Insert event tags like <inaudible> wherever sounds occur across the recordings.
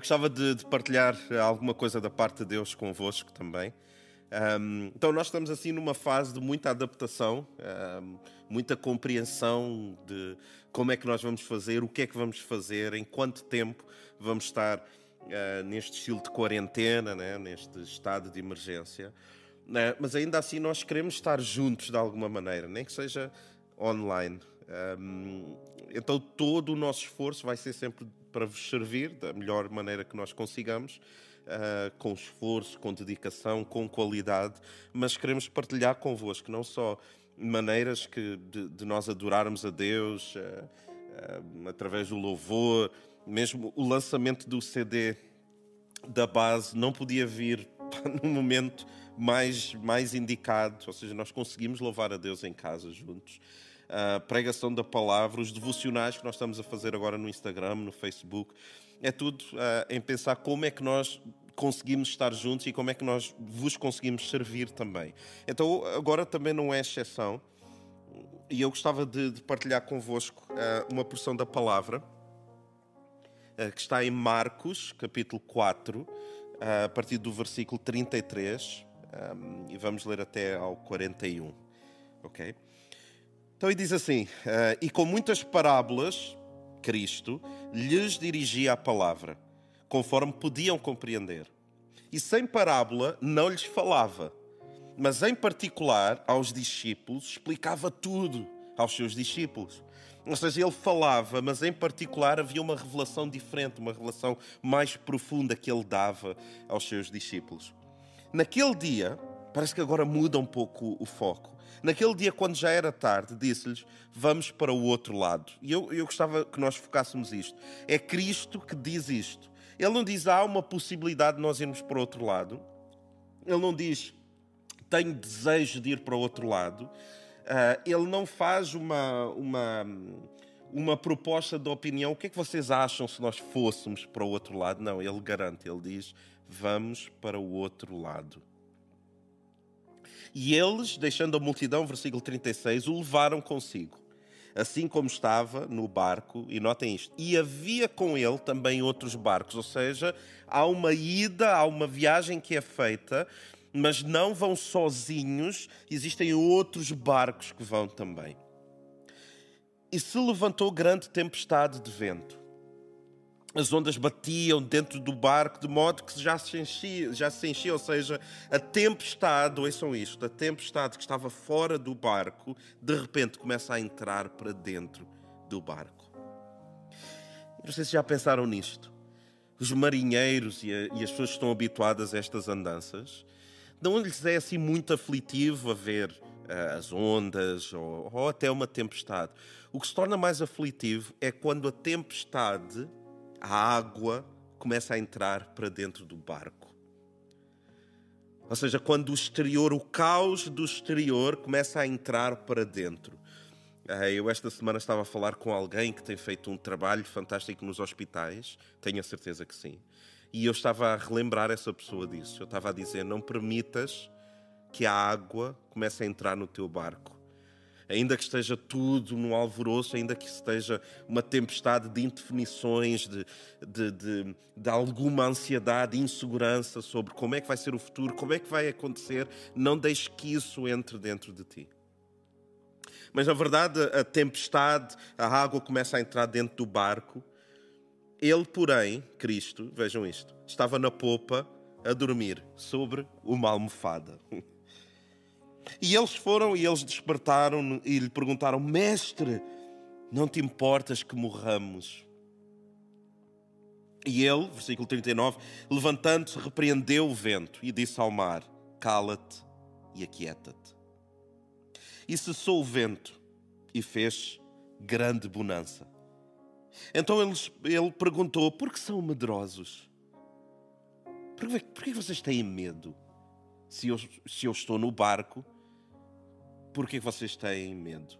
eu gostava de, de, partilhar alguma coisa da parte de Deus convosco também. Um, então, nós estamos assim numa fase de muita adaptação, um, muita compreensão de como é que nós vamos fazer, o que é que vamos fazer, em quanto tempo vamos estar uh, neste estilo de quarentena, né, neste estado de emergência. Uh, mas ainda assim, nós queremos estar juntos de alguma maneira, nem que seja online. Um, então, todo o nosso esforço vai ser sempre para vos servir da melhor maneira que nós consigamos uh, com esforço, com dedicação, com qualidade, mas queremos partilhar convosco não só maneiras que, de, de nós adorarmos a Deus uh, uh, através do louvor, mesmo o lançamento do CD da base não podia vir <laughs> no momento mais, mais indicado, ou seja, nós conseguimos louvar a Deus em casa juntos. A pregação da palavra, os devocionais que nós estamos a fazer agora no Instagram, no Facebook, é tudo uh, em pensar como é que nós conseguimos estar juntos e como é que nós vos conseguimos servir também. Então, agora também não é exceção, e eu gostava de, de partilhar convosco uh, uma porção da palavra uh, que está em Marcos, capítulo 4, a partir do versículo 33, um, e vamos ler até ao 41. Ok? Então, ele diz assim: E com muitas parábolas Cristo lhes dirigia a palavra, conforme podiam compreender. E sem parábola não lhes falava, mas em particular aos discípulos explicava tudo aos seus discípulos. Ou seja, ele falava, mas em particular havia uma revelação diferente, uma revelação mais profunda que ele dava aos seus discípulos. Naquele dia, parece que agora muda um pouco o foco. Naquele dia, quando já era tarde, disse-lhes: Vamos para o outro lado. E eu, eu gostava que nós focássemos isto. É Cristo que diz isto. Ele não diz há uma possibilidade de nós irmos para o outro lado. Ele não diz tenho desejo de ir para o outro lado. Uh, ele não faz uma, uma, uma proposta de opinião. O que é que vocês acham se nós fôssemos para o outro lado? Não, ele garante. Ele diz vamos para o outro lado. E eles, deixando a multidão, versículo 36, o levaram consigo, assim como estava no barco, e notem isto, e havia com ele também outros barcos, ou seja, há uma ida, há uma viagem que é feita, mas não vão sozinhos, existem outros barcos que vão também. E se levantou grande tempestade de vento as ondas batiam dentro do barco de modo que já se enchia, já se enchia, ou seja, a tempestade, ouçam isto, a tempestade que estava fora do barco, de repente começa a entrar para dentro do barco. Não sei se já pensaram nisto. Os marinheiros e, a, e as pessoas que estão habituadas a estas andanças, não lhes é assim muito aflitivo a ver uh, as ondas ou, ou até uma tempestade. O que se torna mais aflitivo é quando a tempestade a água começa a entrar para dentro do barco. Ou seja, quando o exterior, o caos do exterior começa a entrar para dentro. Ah, eu esta semana estava a falar com alguém que tem feito um trabalho fantástico nos hospitais, tenho a certeza que sim. E eu estava a relembrar essa pessoa disso. Eu estava a dizer: não permitas que a água comece a entrar no teu barco ainda que esteja tudo no alvoroço, ainda que esteja uma tempestade de indefinições, de, de, de, de alguma ansiedade, insegurança sobre como é que vai ser o futuro, como é que vai acontecer, não deixe que isso entre dentro de ti. Mas na verdade, a tempestade, a água começa a entrar dentro do barco. Ele, porém, Cristo, vejam isto, estava na popa a dormir sobre uma almofada. E eles foram e eles despertaram e lhe perguntaram: Mestre, não te importas que morramos? E ele, versículo 39, levantando-se, repreendeu o vento e disse ao mar: Cala-te e aquieta-te. E cessou o vento e fez grande bonança. Então ele, ele perguntou: Por que são medrosos? Por que, por que vocês têm medo? Se eu, se eu estou no barco por que vocês têm medo?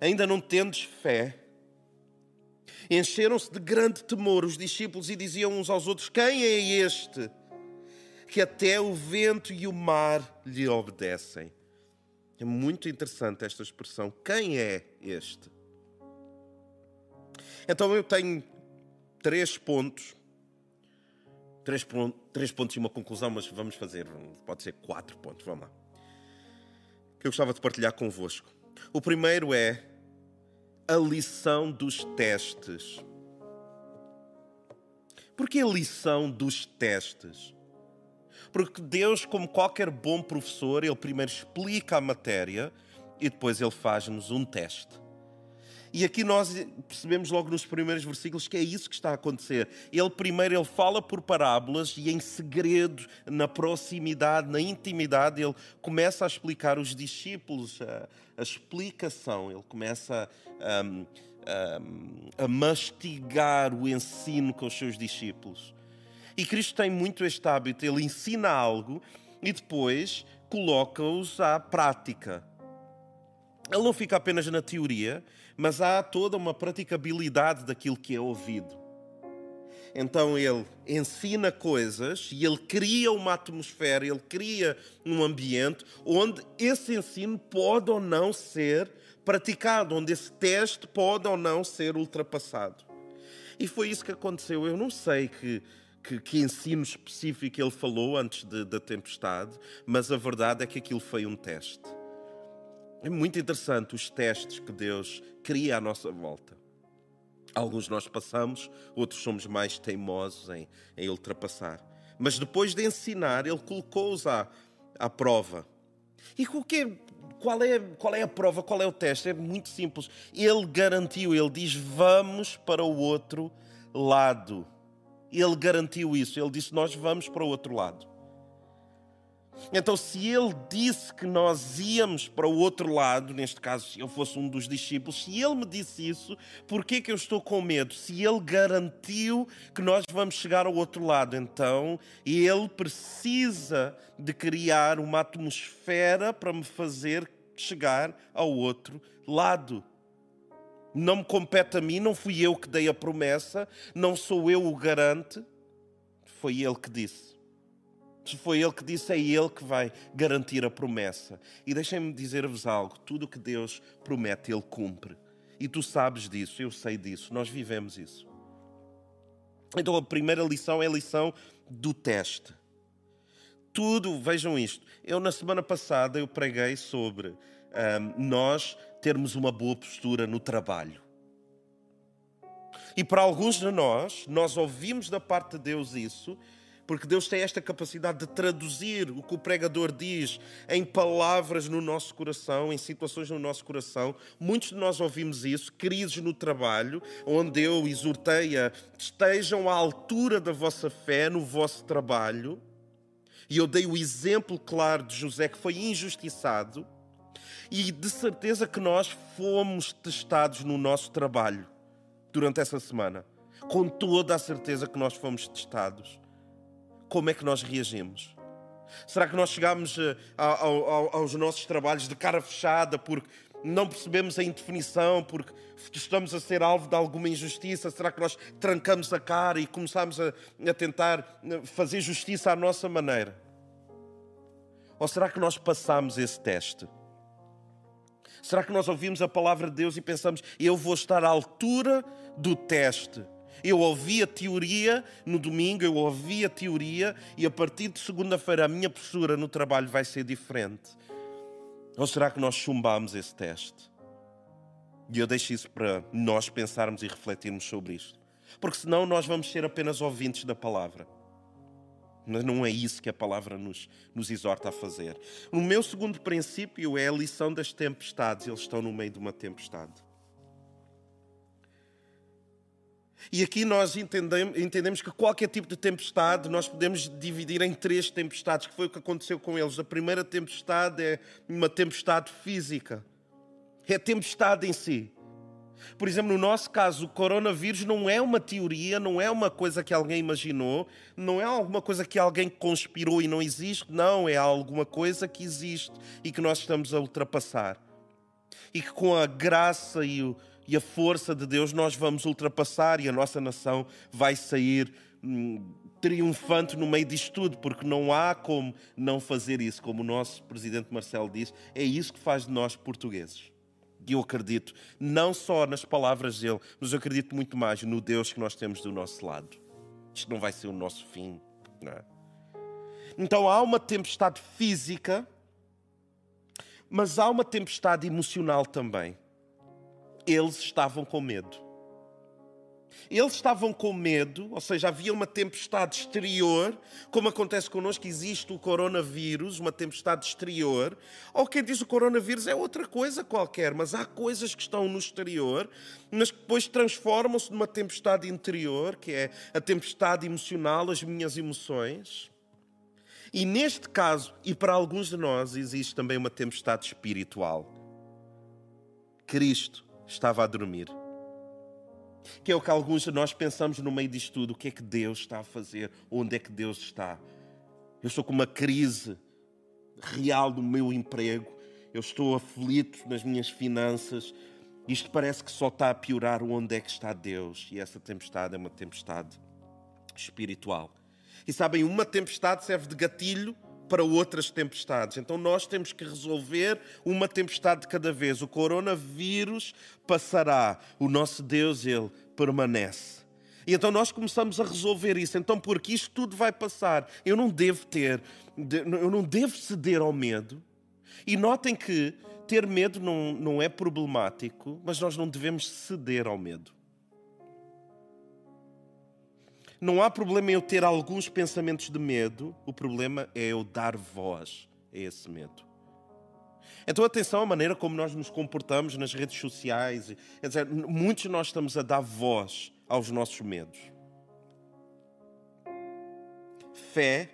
Ainda não tendes fé? Encheram-se de grande temor os discípulos e diziam uns aos outros: Quem é este que até o vento e o mar lhe obedecem? É muito interessante esta expressão. Quem é este? Então eu tenho três pontos. Três, três pontos e uma conclusão, mas vamos fazer, pode ser quatro pontos, vamos lá. Que eu gostava de partilhar convosco. O primeiro é a lição dos testes. Por que a lição dos testes? Porque Deus, como qualquer bom professor, ele primeiro explica a matéria e depois ele faz-nos um teste. E aqui nós percebemos logo nos primeiros versículos que é isso que está a acontecer. Ele primeiro ele fala por parábolas e em segredo, na proximidade, na intimidade, ele começa a explicar os discípulos a, a explicação. Ele começa a, a, a mastigar o ensino com os seus discípulos. E Cristo tem muito este hábito, ele ensina algo e depois coloca-os à prática. Ele não fica apenas na teoria, mas há toda uma praticabilidade daquilo que é ouvido. Então ele ensina coisas e ele cria uma atmosfera, ele cria um ambiente onde esse ensino pode ou não ser praticado, onde esse teste pode ou não ser ultrapassado. E foi isso que aconteceu. Eu não sei que, que, que ensino específico ele falou antes de, da tempestade, mas a verdade é que aquilo foi um teste. É muito interessante os testes que Deus cria à nossa volta. Alguns nós passamos, outros somos mais teimosos em, em ultrapassar. Mas depois de ensinar, Ele colocou-os à, à prova. E o que, qual, é, qual é a prova, qual é o teste? É muito simples. Ele garantiu, Ele diz: vamos para o outro lado. Ele garantiu isso. Ele disse: nós vamos para o outro lado. Então, se ele disse que nós íamos para o outro lado, neste caso, se eu fosse um dos discípulos, se ele me disse isso, por que, eu estou com medo? Se ele garantiu que nós vamos chegar ao outro lado, então ele precisa de criar uma atmosfera para me fazer chegar ao outro lado. Não me compete a mim, não fui eu que dei a promessa, não sou eu o garante, foi ele que disse. Se foi ele que disse, é ele que vai garantir a promessa. E deixem-me dizer-vos algo: tudo o que Deus promete, ele cumpre. E tu sabes disso, eu sei disso, nós vivemos isso. Então a primeira lição é a lição do teste. Tudo, vejam isto. Eu na semana passada eu preguei sobre nós termos uma boa postura no trabalho. E para alguns de nós, nós ouvimos da parte de Deus isso porque Deus tem esta capacidade de traduzir o que o pregador diz em palavras no nosso coração, em situações no nosso coração. Muitos de nós ouvimos isso, crises no trabalho, onde eu exortei a estejam à altura da vossa fé no vosso trabalho. E eu dei o exemplo claro de José que foi injustiçado. E de certeza que nós fomos testados no nosso trabalho durante essa semana. Com toda a certeza que nós fomos testados como é que nós reagimos? Será que nós chegamos eh, aos nossos trabalhos de cara fechada porque não percebemos a indefinição, porque estamos a ser alvo de alguma injustiça? Será que nós trancamos a cara e começamos a, tentar eh, fazer justiça à nossa maneira? Ou será que nós passamos esse teste? Será que nós ouvimos a palavra de Deus e pensamos, eu vou estar à altura do teste? Eu ouvi a teoria no domingo, eu ouvi a teoria e a partir de segunda-feira a minha postura no trabalho vai ser diferente. Ou será que nós chumbamos esse teste? E eu deixo isso para nós pensarmos e refletirmos sobre isto. Porque senão nós vamos ser apenas ouvintes da palavra. Mas não é isso que a palavra nos, nos exorta a fazer. O meu segundo princípio é a lição das tempestades. Eles estão no meio de uma tempestade. E aqui nós entendemos, entendemos, que qualquer tipo de tempestade nós podemos dividir em três tempestades, que foi o que aconteceu com eles. A primeira tempestade é uma tempestade física, é tempestade em si. Por exemplo, no nosso caso, o coronavírus não é uma teoria, não é uma coisa que alguém imaginou, não é alguma coisa que alguém conspirou e não existe, não, é alguma coisa que existe e que nós estamos a ultrapassar. E que com a graça e o, e a força de Deus nós vamos ultrapassar e a nossa nação vai sair hum, triunfante no meio disto tudo, porque não há como não fazer isso, como o nosso presidente Marcelo disse, é isso que faz de nós portugueses. E eu acredito não só nas palavras dele, mas eu acredito muito mais no Deus que nós temos do nosso lado. Isto não vai ser o nosso fim. É? Então há uma tempestade física, mas há uma tempestade emocional também. Eles estavam com medo. Eles estavam com medo, ou seja, havia uma tempestade exterior, como acontece connosco, existe o coronavírus, uma tempestade exterior. Ou quem diz o coronavírus é outra coisa qualquer, mas há coisas que estão no exterior, mas que depois transformam-se numa tempestade interior, que é a tempestade emocional, as minhas emoções. E neste caso, e para alguns de nós, existe também uma tempestade espiritual. Cristo estava a dormir que é o que alguns de nós pensamos no meio disto tudo. O que é que Deus está a fazer? Onde é que Deus está? Eu estou com uma crise real no meu emprego. Eu estou aflito nas minhas finanças. Isto parece que só está a piorar. Onde é que está Deus? E essa tempestade é uma tempestade espiritual. E sabem, uma tempestade serve de gatilho para outras tempestades. Então nós temos que resolver uma tempestade de cada vez. O coronavírus passará, o nosso Deus, ele permanece. E então nós começamos a resolver isso. Então, porque isto tudo vai passar, eu não devo ter, eu não devo ceder ao medo. E notem que ter medo não, não é problemático, mas nós não devemos ceder ao medo. Não há problema em eu ter alguns pensamentos de medo, o problema é eu dar voz a esse medo. Então, atenção à maneira como nós nos comportamos nas redes sociais. Dizer, muitos de nós estamos a dar voz aos nossos medos. Fé.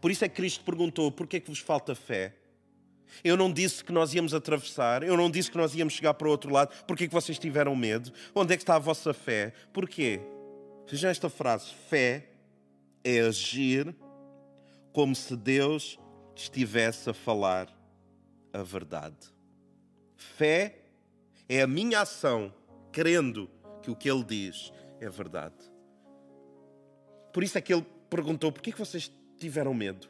Por isso é que Cristo perguntou: por que é que vos falta fé? Eu não disse que nós íamos atravessar, eu não disse que nós íamos chegar para o outro lado, porque é que vocês tiveram medo? Onde é que está a vossa fé? Porquê? Vejam esta frase: fé é agir como se Deus estivesse a falar a verdade. Fé é a minha ação crendo que o que ele diz é verdade. Por isso é que ele perguntou: por que vocês tiveram medo?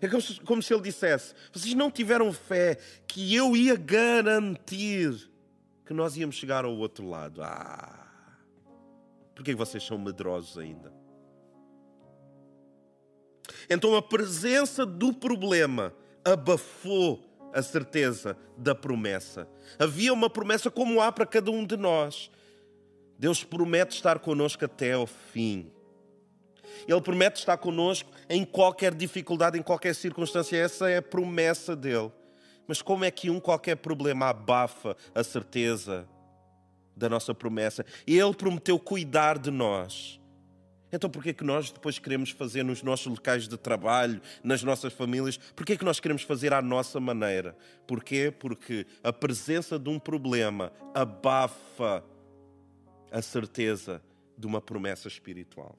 É como se, como se ele dissesse: vocês não tiveram fé que eu ia garantir que nós íamos chegar ao outro lado. Ah! Por que vocês são medrosos ainda? Então a presença do problema abafou a certeza da promessa. Havia uma promessa como há para cada um de nós. Deus promete estar conosco até ao fim. Ele promete estar conosco em qualquer dificuldade, em qualquer circunstância. Essa é a promessa dele. Mas como é que um qualquer problema abafa a certeza da nossa promessa. Ele prometeu cuidar de nós. Então por que é que nós depois queremos fazer nos nossos locais de trabalho, nas nossas famílias? Por que é que nós queremos fazer à nossa maneira? Porquê? Porque a presença de um problema abafa a certeza de uma promessa espiritual.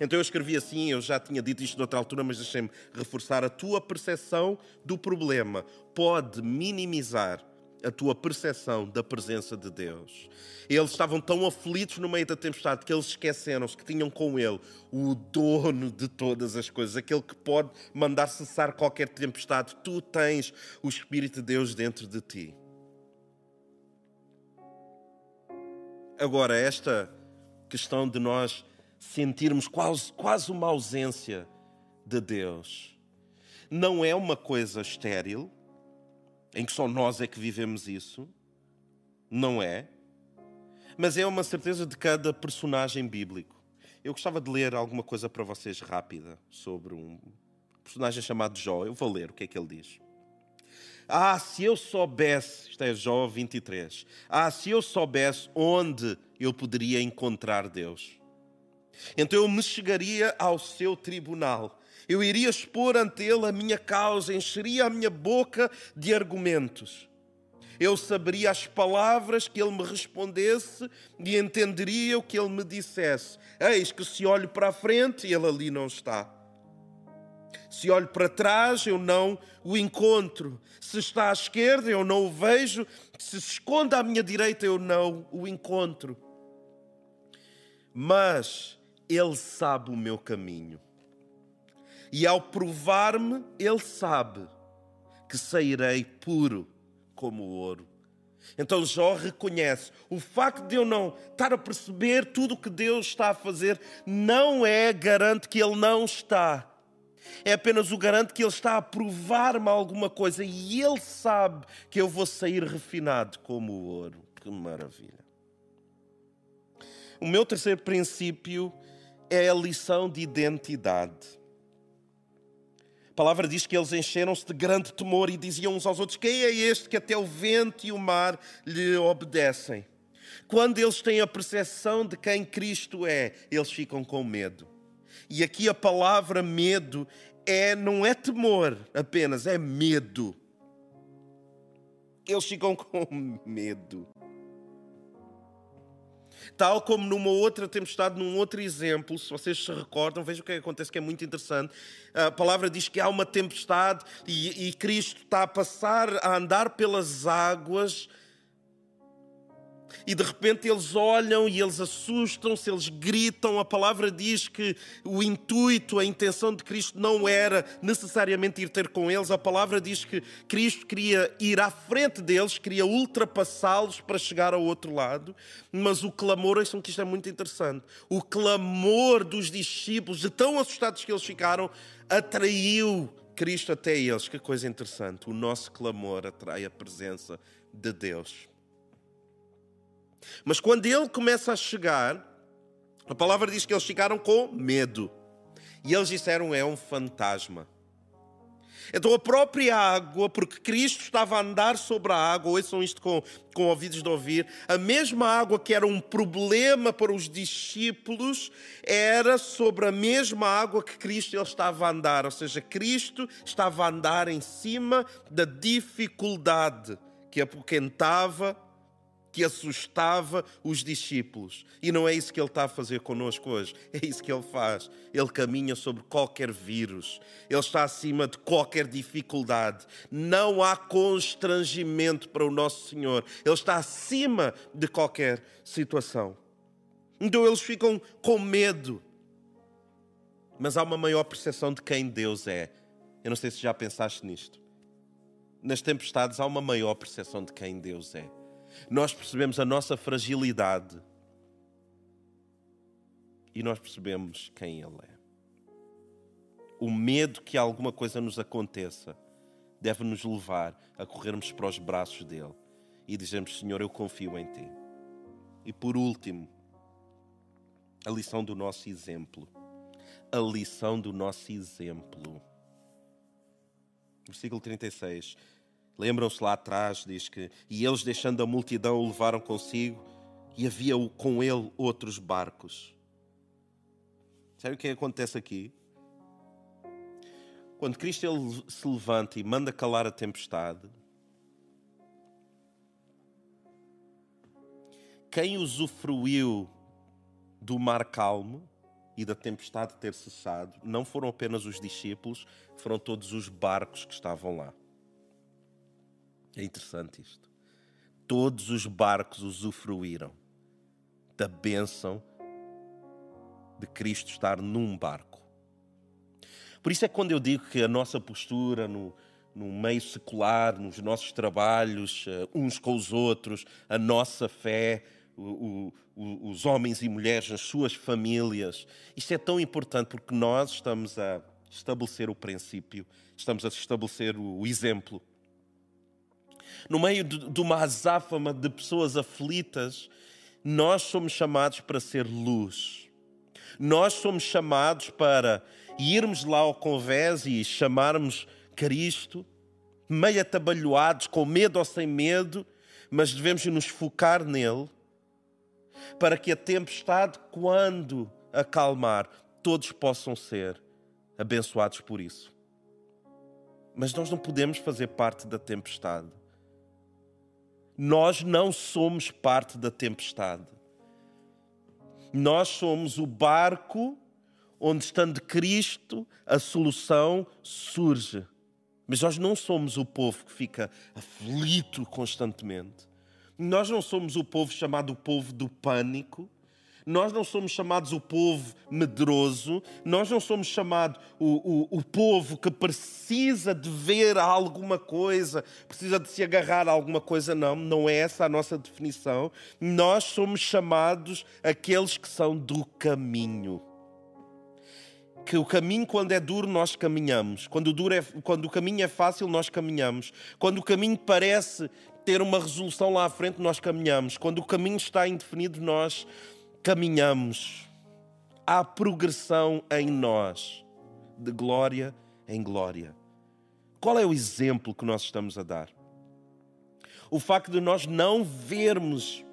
Então eu escrevi assim, eu já tinha dito isto noutra altura, mas deixei-me reforçar. A tua percepção do problema pode minimizar a tua percepção da presença de Deus. Eles estavam tão aflitos no meio da tempestade que eles esqueceram-se que tinham com ele o dono de todas as coisas, aquele que pode mandar cessar qualquer tempestade. Tu tens o Espírito de Deus dentro de ti. Agora, esta questão de nós sentirmos quase, quase uma ausência de Deus não é uma coisa estéril em que só nós é que vivemos isso. Não é. Mas é uma certeza de cada personagem bíblico. Eu gostava de ler alguma coisa para vocês rápida sobre um personagem chamado Jó. Eu vou ler o que é que ele diz. Ah, se eu soubesse, isto é Jó 23. Ah, se eu soubesse onde eu poderia encontrar Deus. Então eu me chegaria ao seu tribunal eu iria expor ante ele a minha causa, encheria a minha boca de argumentos. Eu saberia as palavras que ele me respondesse e entenderia o que ele me dissesse. Eis que se olho para a frente, ele ali não está. Se olho para trás, eu não o encontro. Se está à esquerda, eu não o vejo. Se se esconde à minha direita, eu não o encontro. Mas ele sabe o meu caminho e ao provar-me, ele sabe que sairei puro como ouro. Então Jó reconhece: o facto de eu não estar a perceber tudo o que Deus está a fazer não é garante que Ele não está. É apenas o garante que Ele está a provar-me alguma coisa e Ele sabe que eu vou sair refinado como o ouro. Que maravilha. O meu terceiro princípio é a lição de identidade. A palavra diz que eles encheram-se de grande temor e diziam uns aos outros: Quem é este que até o vento e o mar lhe obedecem? Quando eles têm a percepção de quem Cristo é, eles ficam com medo. E aqui a palavra medo é não é temor apenas, é medo. Eles ficam <laughs> com medo. Tal como numa outra tempestade, num outro exemplo, se vocês se recordam, vejam o que acontece que é muito interessante. A palavra diz que há uma tempestade e, e Cristo está a passar, a andar pelas águas e de repente eles olham e eles assustam-se, eles gritam. A palavra diz que o intuito, a intenção de Cristo não era necessariamente ir ter com eles. A palavra diz que Cristo queria ir à frente deles, queria ultrapassá-los para chegar ao outro lado. Mas o clamor, acham que isto é muito interessante. O clamor dos discípulos, de tão assustados que eles ficaram, atraiu Cristo até eles. Que coisa interessante. O nosso clamor atrai a presença de Deus. Mas quando ele começa a chegar, a palavra diz que eles ficaram com medo. E eles disseram: é um fantasma. Então a própria água, porque Cristo estava a andar sobre a água, ouçam isto com, com ouvidos de ouvir, a mesma água que era um problema para os discípulos, era sobre a mesma água que Cristo ele estava a andar. Ou seja, Cristo estava a andar em cima da dificuldade que apoquentava que assustava os discípulos. E não é isso que ele está a fazer connosco hoje. É isso que ele faz. Ele caminha sobre qualquer vírus. Ele está acima de qualquer dificuldade. Não há constrangimento para o nosso Senhor. Ele está acima de qualquer situação. Então eles ficam com medo. Mas há uma maior percepção de quem Deus é. Eu não sei se já pensaste nisto. Nas tempestades há uma maior percepção de quem Deus é nós percebemos a nossa fragilidade e nós percebemos quem Ele é. O medo que alguma coisa nos aconteça deve nos levar a corrermos para os braços dele e dizermos: Senhor, eu confio em Ti. E por último, a lição do nosso exemplo. A lição do nosso exemplo. Versículo 36. Lembram-se lá atrás, diz que, e eles deixando a multidão o levaram consigo, e havia com ele outros barcos. Sabe o que acontece aqui? Quando Cristo ele se levanta e manda calar a tempestade, quem usufruiu do mar calmo e da tempestade ter cessado não foram apenas os discípulos, foram todos os barcos que estavam lá. É interessante isto. Todos os barcos usufruíram da bênção de Cristo estar num barco. Por isso é que quando eu digo que a nossa postura no, no meio secular, nos nossos trabalhos, uh, uns com os outros, a nossa fé, o, o, os homens e mulheres nas suas famílias, isto é tão importante porque nós estamos a estabelecer o princípio, estamos a estabelecer o exemplo no meio de, de uma azáfama de pessoas aflitas, nós somos chamados para ser luz. Nós somos chamados para irmos lá ao convés e chamarmos Cristo, meio atabalhoados, com medo ou sem medo, mas devemos nos focar nele, para que a tempestade, quando acalmar, todos possam ser abençoados por isso. Mas nós não podemos fazer parte da tempestade. Nós não somos parte da tempestade. Nós somos o barco onde, estando Cristo, a solução surge. Mas nós não somos o povo que fica aflito constantemente. Nós não somos o povo chamado povo do pânico. Nós não somos chamados o povo medroso, nós não somos chamados o, o, o povo que precisa de ver alguma coisa, precisa de se agarrar a alguma coisa. Não, não é essa a nossa definição. Nós somos chamados aqueles que são do caminho que o caminho, quando é duro, nós caminhamos. Quando duro é, quando o caminho é fácil, nós caminhamos. Quando o caminho parece ter uma resolução lá à frente, nós caminhamos. Quando o caminho está indefinido, nós caminhamos. Há progressão em nós, de glória em glória. Qual é o exemplo que nós estamos a dar? O facto de nós não vermos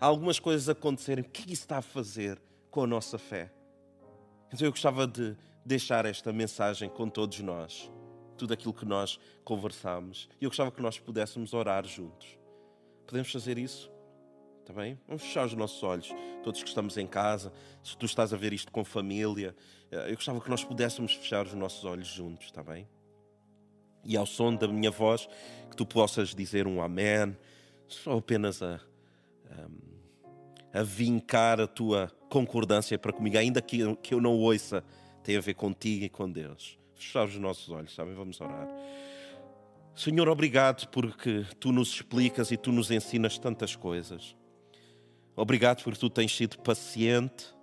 algumas coisas acontecerem, o que é isso está a fazer com a nossa fé? Então eu gostava de deixar esta mensagem com todos nós, tudo aquilo que nós conversamos. E eu gostava que nós pudéssemos orar juntos. Podemos fazer isso? Está bem? Vamos fechar os nossos olhos, todos que estamos em casa. Se tu estás a ver isto com família, eh, eu gostava que nós pudéssemos fechar os nossos olhos juntos, está bem? E ao som da minha voz, que tu possas dizer um amém, só apenas a, a, a vincar a tua concordância para comigo, ainda que eu, que eu não ouça, tem a ver contigo e com Deus. Fechar os nossos olhos, sabem? Vamos orar. Senhor, obrigado porque tu nos explicas e tu nos ensinas tantas coisas. Obrigado porque tu tens sido paciente,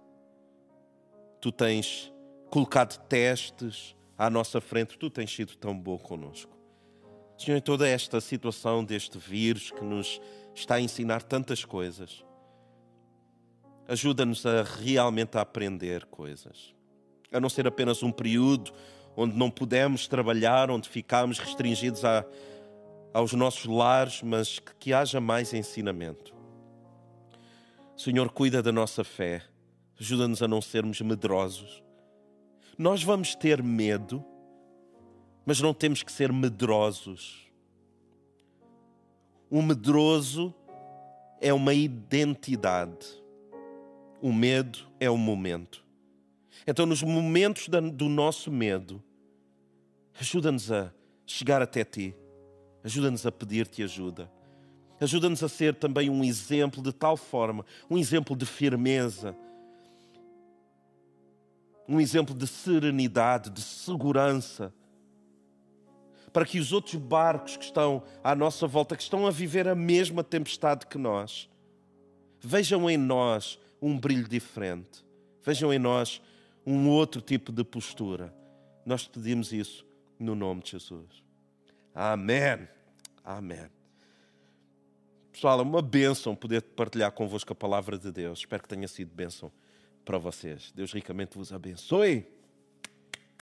tu tens colocado testes à nossa frente, tu tens sido tão bom conosco. Senhor, em toda esta situação deste vírus que nos está a ensinar tantas coisas, ajuda-nos a realmente a aprender coisas. A não ser apenas um período onde não pudemos trabalhar, onde ficámos restringidos a, aos nossos lares, mas que, que haja mais ensinamento. Senhor, cuida da nossa fé, ajuda-nos a não sermos medrosos. Nós vamos ter medo, mas não temos que ser medrosos. Um medroso é uma identidade. O medo é o momento. Então, nos momentos do nosso medo, ajuda-nos a chegar até Ti, ajuda-nos a pedir-te ajuda, ajuda-nos a ser também um exemplo de tal forma, um exemplo de firmeza, um exemplo de serenidade, de segurança, para que os outros barcos que estão à nossa volta, que estão a viver a mesma tempestade que nós, vejam em nós um brilho diferente. Vejam em nós um outro tipo de postura. Nós pedimos isso no nome de Jesus. Amém. Amém. Pessoal, é uma bênção poder partilhar convosco a palavra de Deus. Espero que tenha sido bênção para vocês. Deus ricamente vos abençoe.